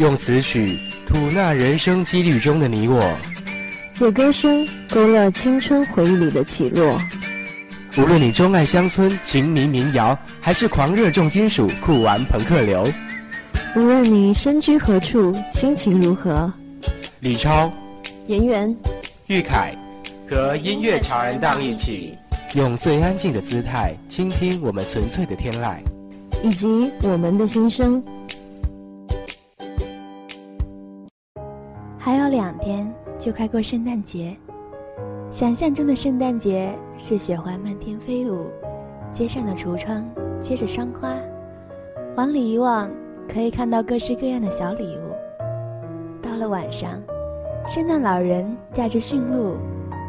用词曲吐纳人生几率中的你我，借歌声勾勒青春回忆里的起落。无论你钟爱乡村情迷民谣，还是狂热重金属酷玩朋克流，无论你身居何处，心情如何，李超、严源、玉凯和音乐潮人档一起，用最安静的姿态倾听我们纯粹的天籁，以及我们的心声。还有两天就快过圣诞节，想象中的圣诞节是雪花漫天飞舞，街上的橱窗结着霜花，往里一望可以看到各式各样的小礼物。到了晚上，圣诞老人驾着驯鹿，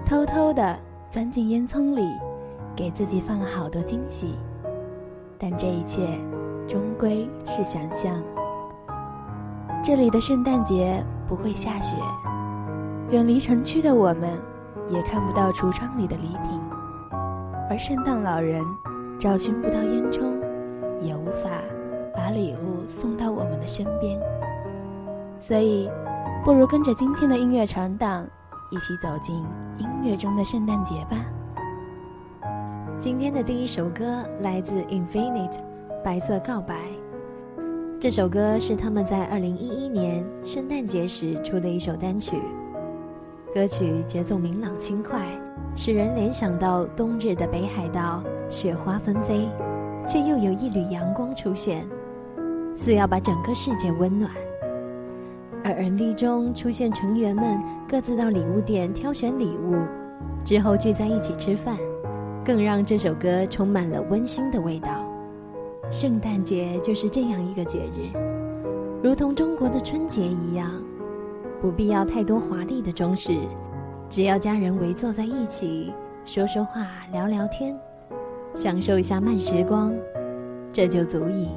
偷偷地钻进烟囱里，给自己放了好多惊喜。但这一切终归是想象。这里的圣诞节。不会下雪，远离城区的我们，也看不到橱窗里的礼品，而圣诞老人找寻不到烟囱，也无法把礼物送到我们的身边。所以，不如跟着今天的音乐长档，一起走进音乐中的圣诞节吧。今天的第一首歌来自 Infinite，《白色告白》。这首歌是他们在二零一一年圣诞节时出的一首单曲，歌曲节奏明朗轻快，使人联想到冬日的北海道，雪花纷飞，却又有一缕阳光出现，似要把整个世界温暖。而 MV 中出现成员们各自到礼物店挑选礼物，之后聚在一起吃饭，更让这首歌充满了温馨的味道。圣诞节就是这样一个节日，如同中国的春节一样，不必要太多华丽的装饰，只要家人围坐在一起，说说话，聊聊天，享受一下慢时光，这就足以。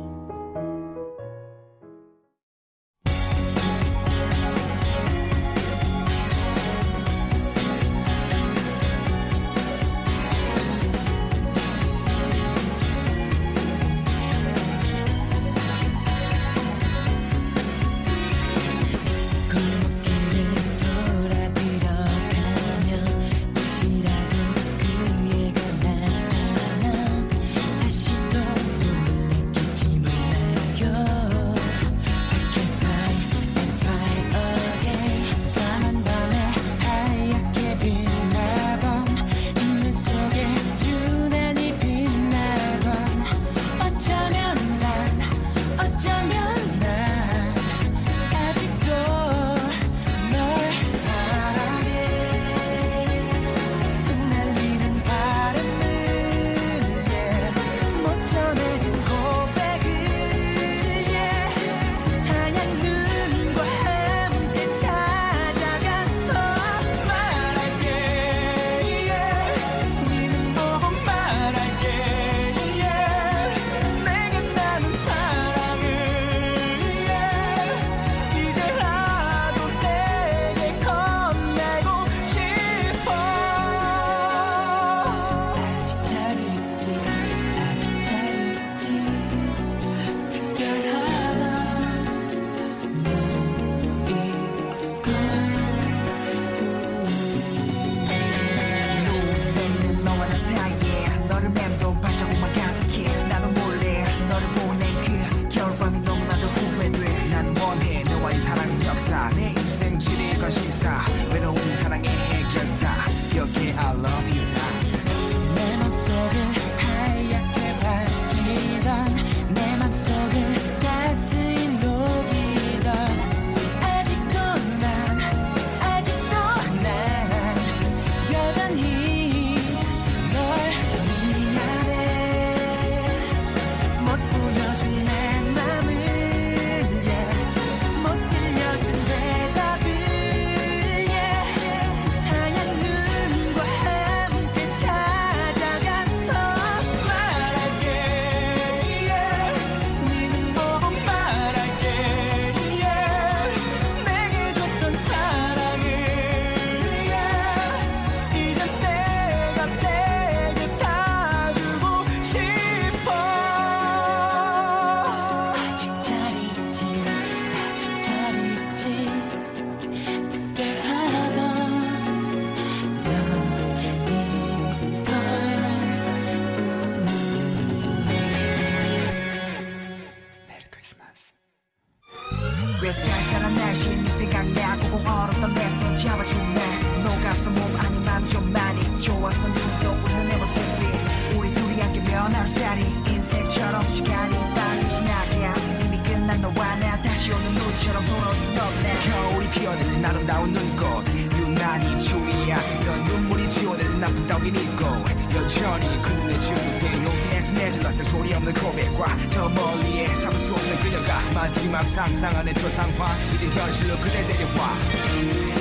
좋아서 눈속 웃는 내 모습이 우리 둘이 함께면 하루살이 인생처럼 시간이 빨리 지나가 이미 끝난 너와 나 다시 오는 눈처럼 돌아올 순 없네. 겨울이 피어드는 아름다운 눈꽃 유난히 추위야 넌 눈물이 지워내는 나쁜 따윈 있고 여전히 그 눈에 주는 용기내서 내질렀던 소리 없는 고백과 저 멀리에 잡을 수 없는 그녀가 마지막 상상 저 상황 이제 현실로 그대 데려와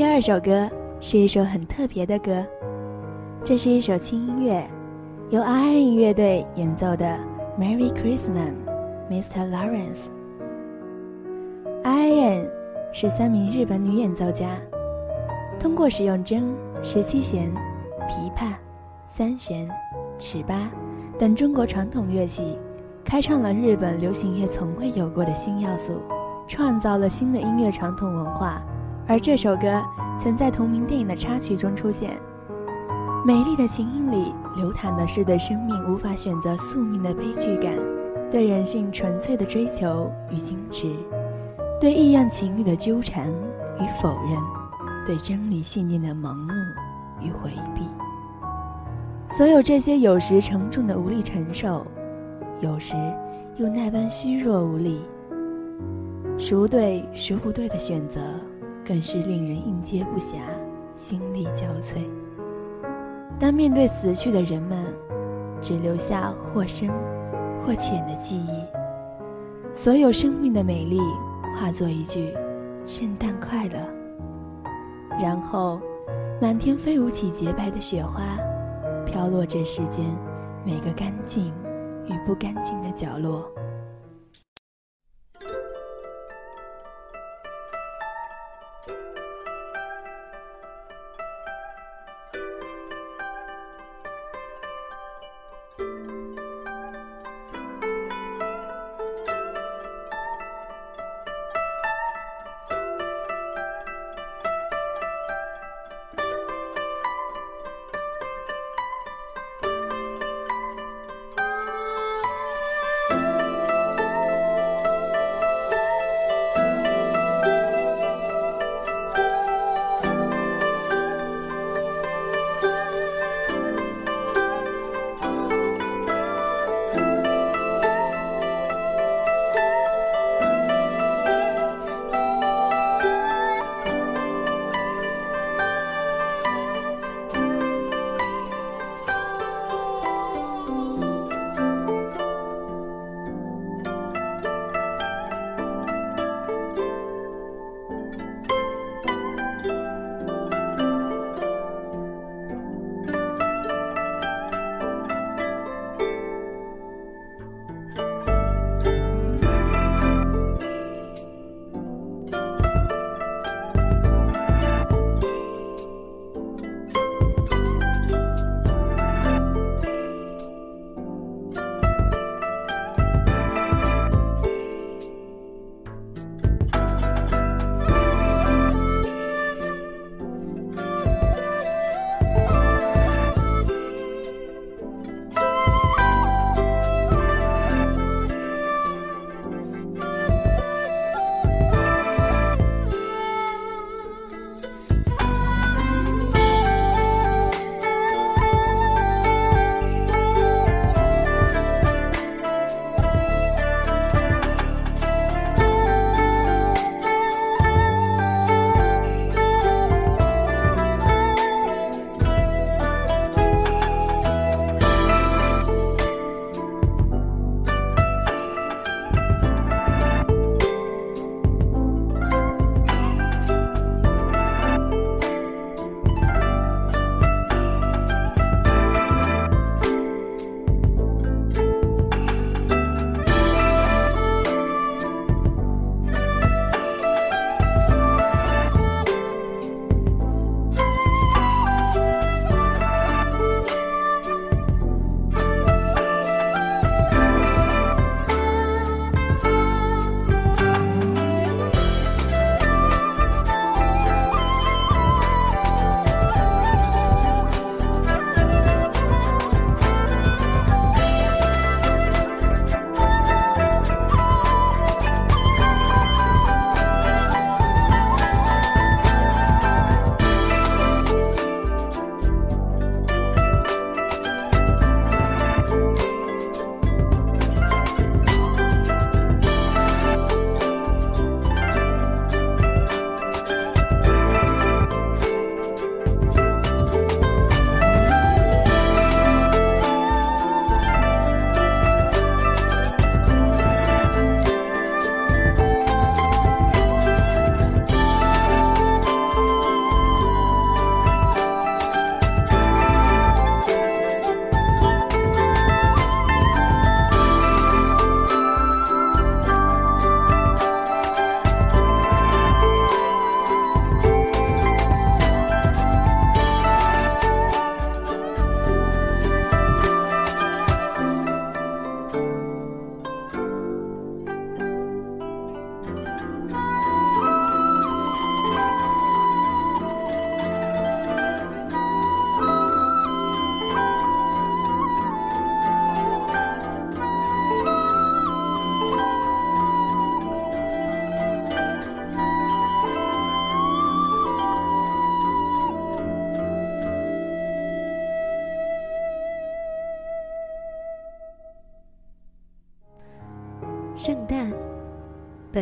第二首歌是一首很特别的歌，这是一首轻音乐，由 R.N 乐队演奏的《Merry Christmas, Mr. Lawrence》。R.N 是三名日本女演奏家，通过使用筝、十七弦、琵琶、三弦、尺八等中国传统乐器，开创了日本流行乐从未有过的新要素，创造了新的音乐传统文化。而这首歌曾在同名电影的插曲中出现。美丽的琴音里流淌的是对生命无法选择宿命的悲剧感，对人性纯粹的追求与矜持，对异样情欲的纠缠与否认，对真理信念的盲目与回避。所有这些有时沉重的无力承受，有时又那般虚弱无力，孰对孰不对的选择。更是令人应接不暇，心力交瘁。当面对死去的人们，只留下或深或浅的记忆，所有生命的美丽化作一句“圣诞快乐”，然后满天飞舞起洁白的雪花，飘落这世间每个干净与不干净的角落。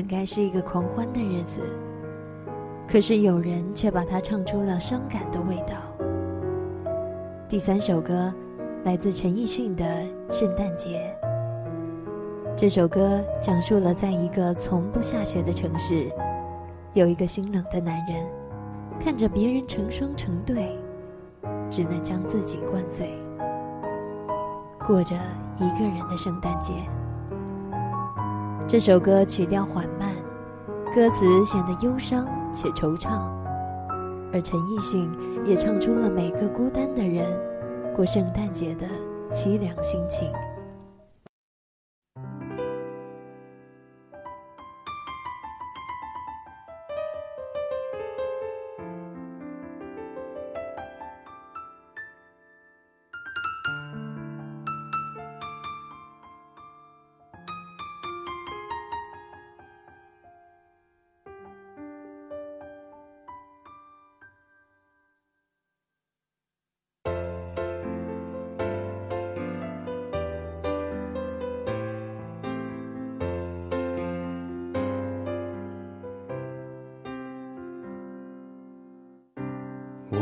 该是一个狂欢的日子，可是有人却把它唱出了伤感的味道。第三首歌来自陈奕迅的《圣诞节》。这首歌讲述了在一个从不下雪的城市，有一个心冷的男人，看着别人成双成对，只能将自己灌醉，过着一个人的圣诞节。这首歌曲调缓慢，歌词显得忧伤且惆怅，而陈奕迅也唱出了每个孤单的人过圣诞节的凄凉心情。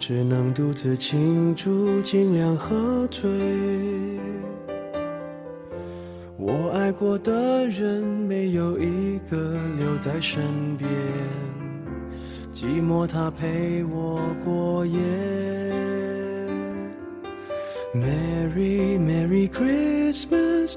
只能独自庆祝，尽量喝醉。我爱过的人，没有一个留在身边，寂寞他陪我过夜。Merry Merry Christmas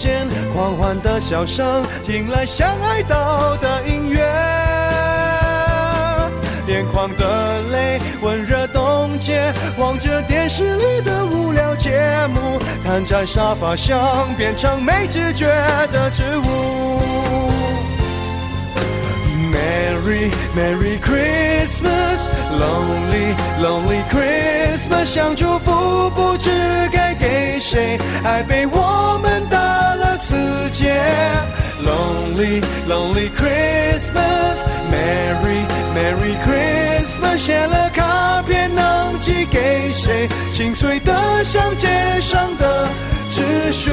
间。狂欢的笑声听来像哀悼的音乐，眼眶的泪温热冻结，望着电视里的无聊节目，瘫在沙发上变成没知觉的植物。Merry Merry Christmas，Lonely Lonely Christmas，想祝福不知该给谁，爱被我们打死结。Lonely Lonely Christmas，Merry Merry Christmas，写了卡片能寄给谁？心碎的像街上的纸屑。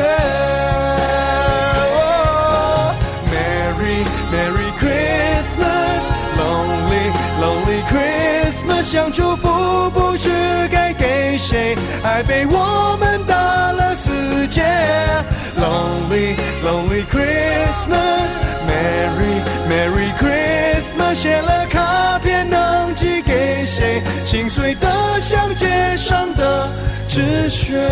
Merry Merry Christmas，Lonely Lonely Christmas，想祝福不知该给谁，爱被我们打了死结。lonely lonely christmasmerry merry christmas 写了卡片能寄给谁心碎的像街上的纸屑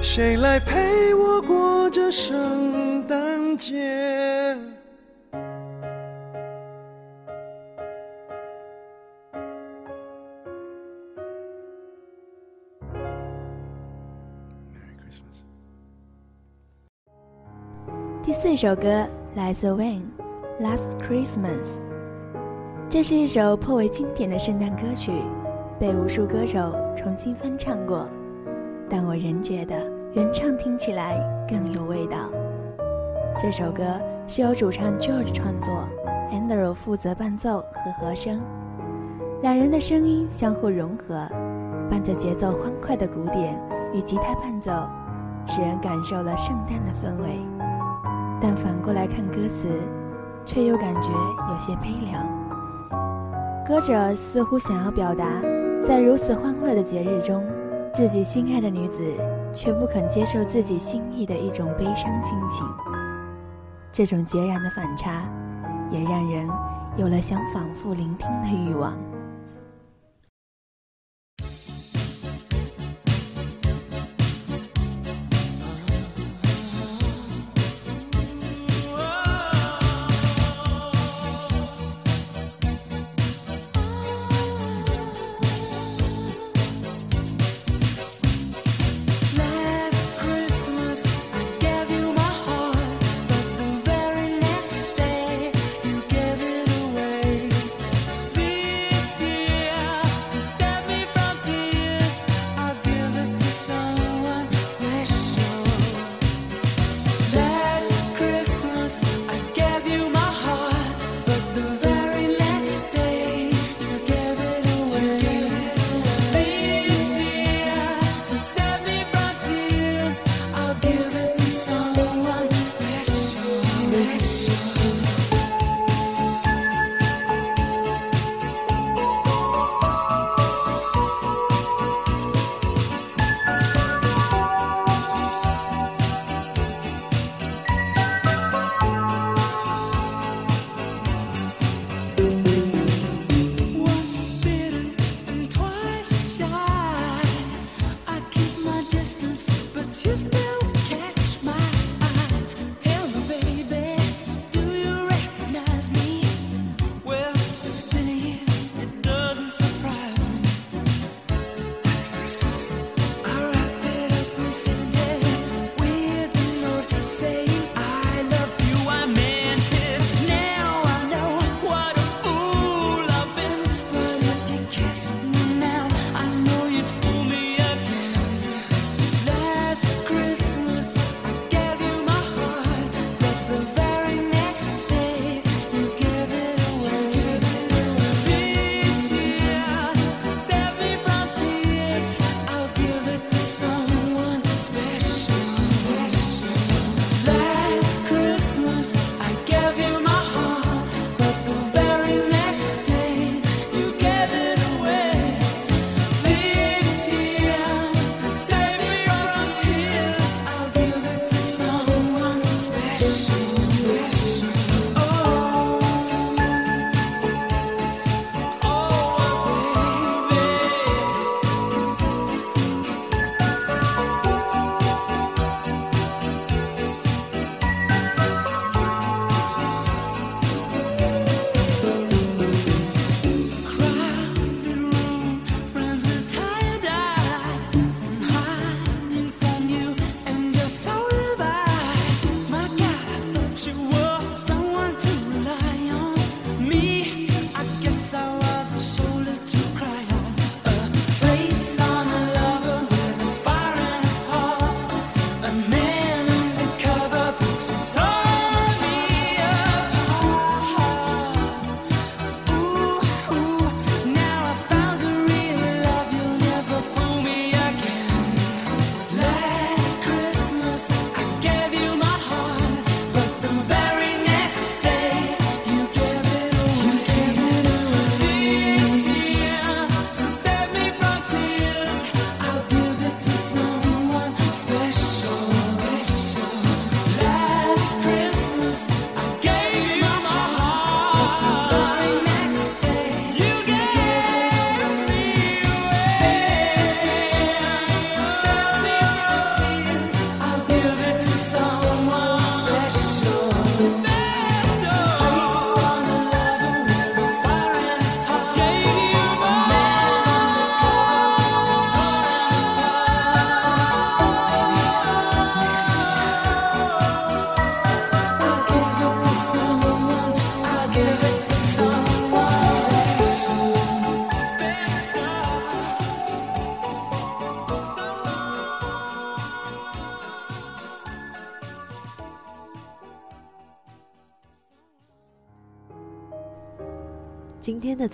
谁来陪我过这圣诞节四首歌来自 w a n《Last Christmas》。这是一首颇为经典的圣诞歌曲，被无数歌手重新翻唱过，但我仍觉得原唱听起来更有味道。这首歌是由主唱 George 创作，Andrew 负责伴奏和和声，两人的声音相互融合，伴着节奏欢快的鼓点与吉他伴奏，使人感受了圣诞的氛围。但反过来看歌词，却又感觉有些悲凉。歌者似乎想要表达，在如此欢乐的节日中，自己心爱的女子却不肯接受自己心意的一种悲伤心情。这种截然的反差，也让人有了想反复聆听的欲望。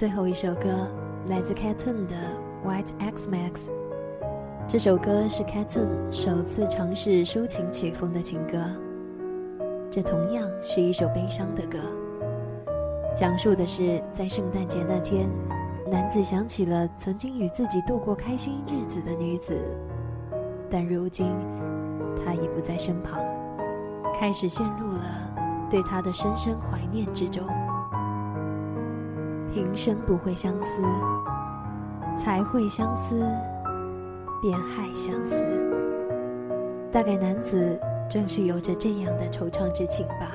最后一首歌来自 Catun 的《White X Max》。这首歌是 Catun 首次尝试抒情曲风的情歌，这同样是一首悲伤的歌，讲述的是在圣诞节那天，男子想起了曾经与自己度过开心日子的女子，但如今她已不在身旁，开始陷入了对她的深深怀念之中。平生不会相思，才会相思，便害相思。大概男子正是有着这样的惆怅之情吧。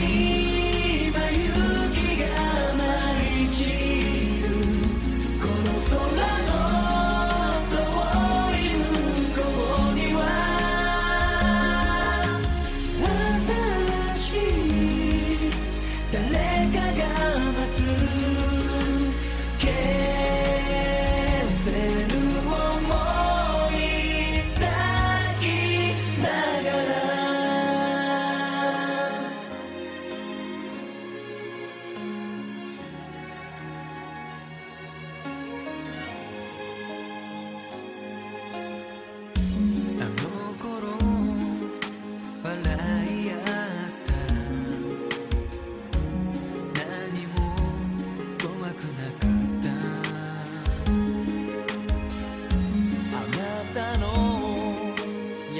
see.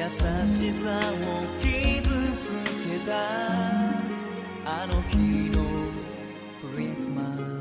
優しさを傷つけた。あの日のクリスマス。